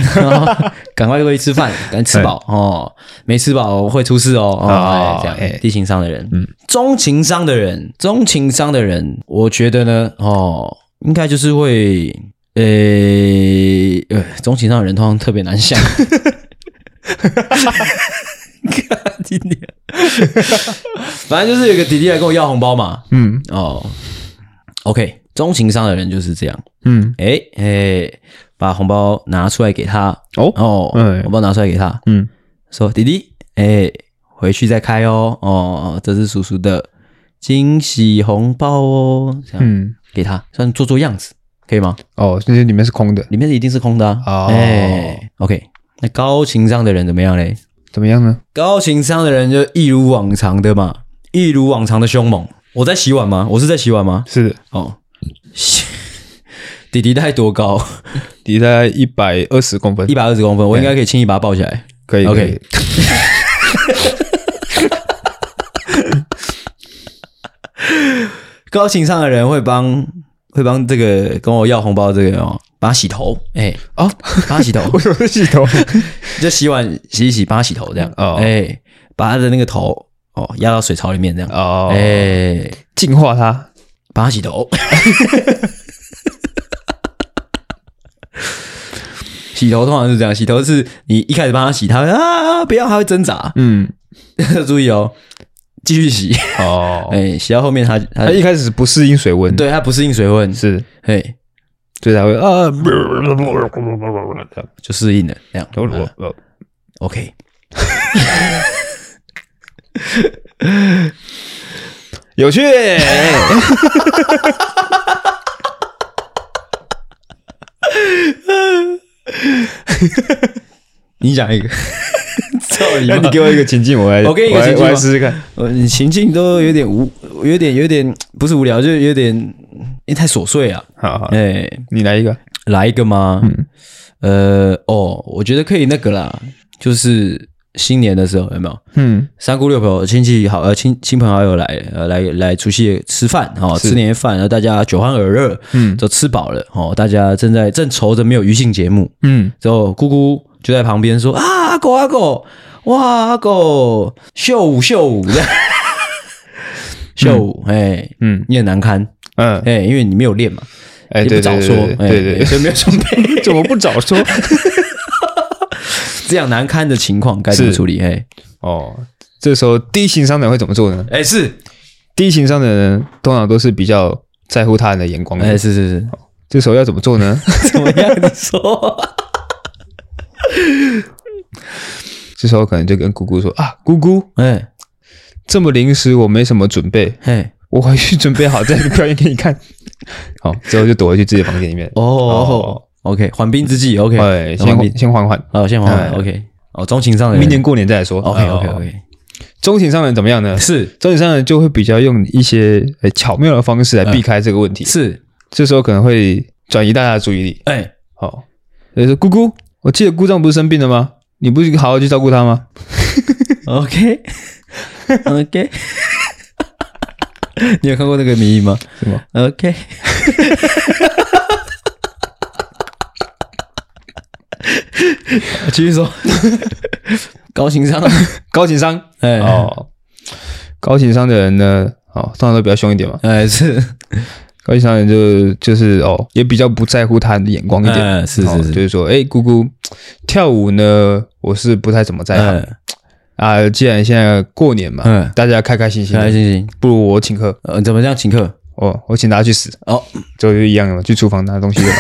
赶快过去吃饭，赶紧吃饱哦，没吃饱会出事哦。哦，这样，低情商的人，嗯，中情商的人，中情商的人，我觉得呢，哦。应该就是会，呃、欸，呃，中情商的人通常特别难想。弟弟，反正就是有个弟弟来跟我要红包嘛。嗯，哦，OK，中情商的人就是这样。嗯，哎哎、把红包拿出来给他。哦哦，嗯，红包拿出来给他。嗯，说弟弟，哎、欸，回去再开哦。哦，这是叔叔的惊喜红包哦。这样。嗯。给他，算做做样子，可以吗？哦，这些里面是空的，里面一定是空的啊。哦，哎，OK，那高情商的人怎么样嘞？怎么样呢？高情商的人就一如往常的嘛，一如往常的凶猛。我在洗碗吗？我是在洗碗吗？是的。哦，弟弟大概多高？弟弟大概一百二十公分，一百二十公分，我应该可以轻易把他抱起来。可以，OK。高情商的人会帮会帮这个跟我要红包这个哦，帮他洗头，哎，哦，帮他洗头，为什么洗头？就洗碗洗一洗，帮他洗头这样，哦，哎，把他的那个头哦压到水槽里面这样，哦，哎，净化他，帮他洗头。洗头通常是这样，洗头是你一开始帮他洗，他会啊不要，他会挣扎，嗯，注意哦，继续洗。哦，哎，洗到后面他他一开始不适应水温，对他不适应水温。是，嘿，所以才会啊，就适应了这样，OK，有趣。你讲一个，那你给我一个情境，我来，我给你一个情境，我来试试看。你情境都有点无，有点有点不是无聊，就有点因为太琐碎啊。好好，哎，你来一个，来一个吗？嗯，呃，哦，我觉得可以那个啦，就是。新年的时候有没有？嗯，三姑六婆、亲戚好呃亲亲朋好友来呃来来除夕吃饭哈，吃年夜饭，然后大家酒酣耳热，嗯，都吃饱了哦，大家正在正愁着没有余兴节目，嗯，之后姑姑就在旁边说啊，阿狗阿狗，哇，阿狗秀舞秀舞的，秀舞 哎，嗯，你很难堪，嗯，哎，因为你没有练嘛，哎，不早说，对对，所以没有准备，怎么不早说？这样难堪的情况该怎么处理？哎，哦，这时候低情商的人会怎么做呢？哎，是低情商的人通常都是比较在乎他人的眼光。哎，是是是，这时候要怎么做呢？怎么样？你说。这时候可能就跟姑姑说啊，姑姑，哎，这么临时，我没什么准备，嘿，我回去准备好再表演给你看。好，之后就躲回去自己的房间里面。哦。OK，缓兵之计。OK，先先缓缓，哦，先缓缓。OK，哦，中情商人，明年过年再来说。OK，OK，OK。中情商人怎么样呢？是中情商人就会比较用一些巧妙的方式来避开这个问题。是，这时候可能会转移大家的注意力。哎，好，所以说姑姑，我记得姑丈不是生病了吗？你不是好好去照顾他吗？OK，OK。你有看过那个迷因吗？什么？OK。继续说，高情商，高情商，哎哦，高情商的人呢，哦，通常都比较凶一点嘛，哎是，高情商人就就是哦，也比较不在乎他人的眼光一点，是是是，就是说，哎，姑姑跳舞呢，我是不太怎么在行啊，既然现在过年嘛，嗯，大家开开心心，开开心心，不如我请客，呃，怎么这样请客？哦，我请大家去死，哦，就一样的嘛，去厨房拿东西的嘛。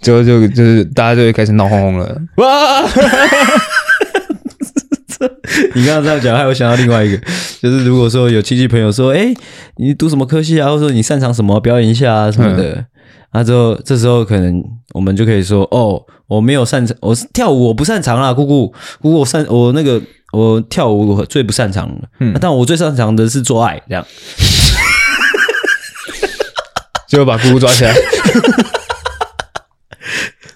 之 后就就是大家就会开始闹哄哄了。哇！你刚刚这样讲，还有想到另外一个，就是如果说有亲戚朋友说：“哎，你读什么科系啊？”或者说你擅长什么，表演一下啊什么的。嗯、啊，之后这时候可能我们就可以说：“哦，我没有擅长，我跳舞我不擅长啦，姑姑，姑姑我擅我那个我跳舞我最不擅长了。嗯，但我最擅长的是做爱，这样。”最后把姑姑抓起来。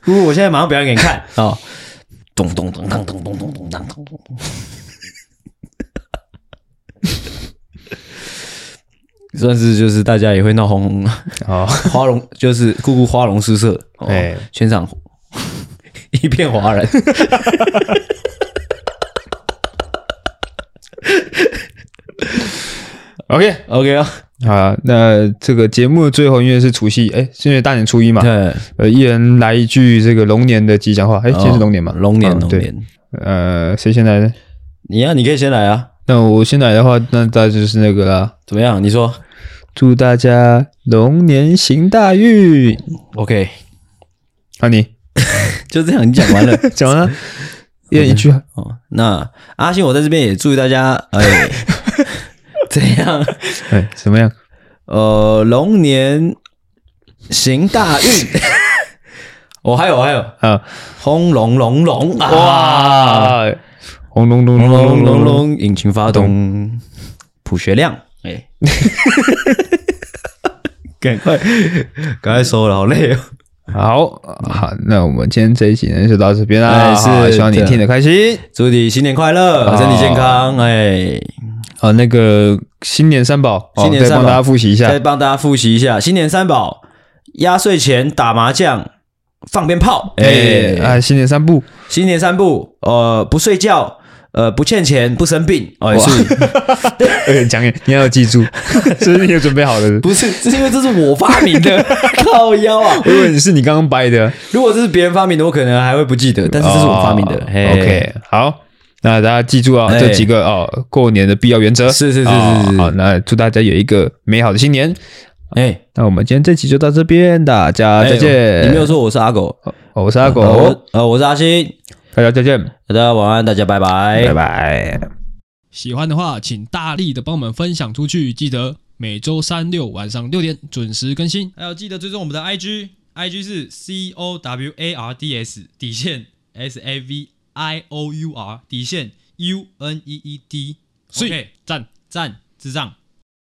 姑姑，我现在马上表演给你看啊！咚咚咚当咚咚咚咚咚咚，算是就是大家也会闹哄哄啊，花容 就是姑姑花容失色，哎，全场 一片哗然。OK OK 啊。好，那这个节目的最后，因为是除夕，哎，现在大年初一嘛，对，呃，一人来一句这个龙年的吉祥话，哎，今天是龙年嘛，龙年，龙年，呃，谁先来呢？你呀，你可以先来啊。那我先来的话，那大家就是那个啦。怎么样？你说，祝大家龙年行大运。OK，那你 就这样，你讲完了，讲完了，一人一句哦。那阿信，我在这边也祝大家，哎。怎样？哎，怎么样？呃，龙年行大运。我还有，还有啊，轰隆隆隆啊！哇，轰隆隆隆隆隆隆，引擎发动，普学亮。哎，赶快，赶快收了，好累哦。好好，那我们今天这一集呢就到这边啦。是，希望你听得开心，祝你新年快乐，身体健康。哎。啊，那个新年三宝，新年三宝，帮大家复习一下，再帮大家复习一下新年三宝：压岁钱、打麻将、放鞭炮。哎、欸、啊，新年三不，新年三不，呃，不睡觉。呃，不欠钱，不生病，哦，是，有 点讲，你要记住，这是你有准备好的？不是，是因为这是我发明的，靠腰啊！我以为是你刚刚掰的，如果这是别人发明的，我可能还会不记得，但是这是我发明的。OK，好，那大家记住啊，这几个哦，过年的必要原则，是是是是，好，那祝大家有一个美好的新年。哎，那我们今天这期就到这边，大家再见。你没有说我是阿狗，我是阿狗，呃，我是阿星。大家再见，大家晚安，大家拜拜，拜拜。喜欢的话，请大力的帮我们分享出去。记得每周三六晚上六点准时更新，还有记得追踪我们的 IG，IG 是 C O W A R D S 底线 S A V I O U R 底线 U N E E D。所以赞赞智障。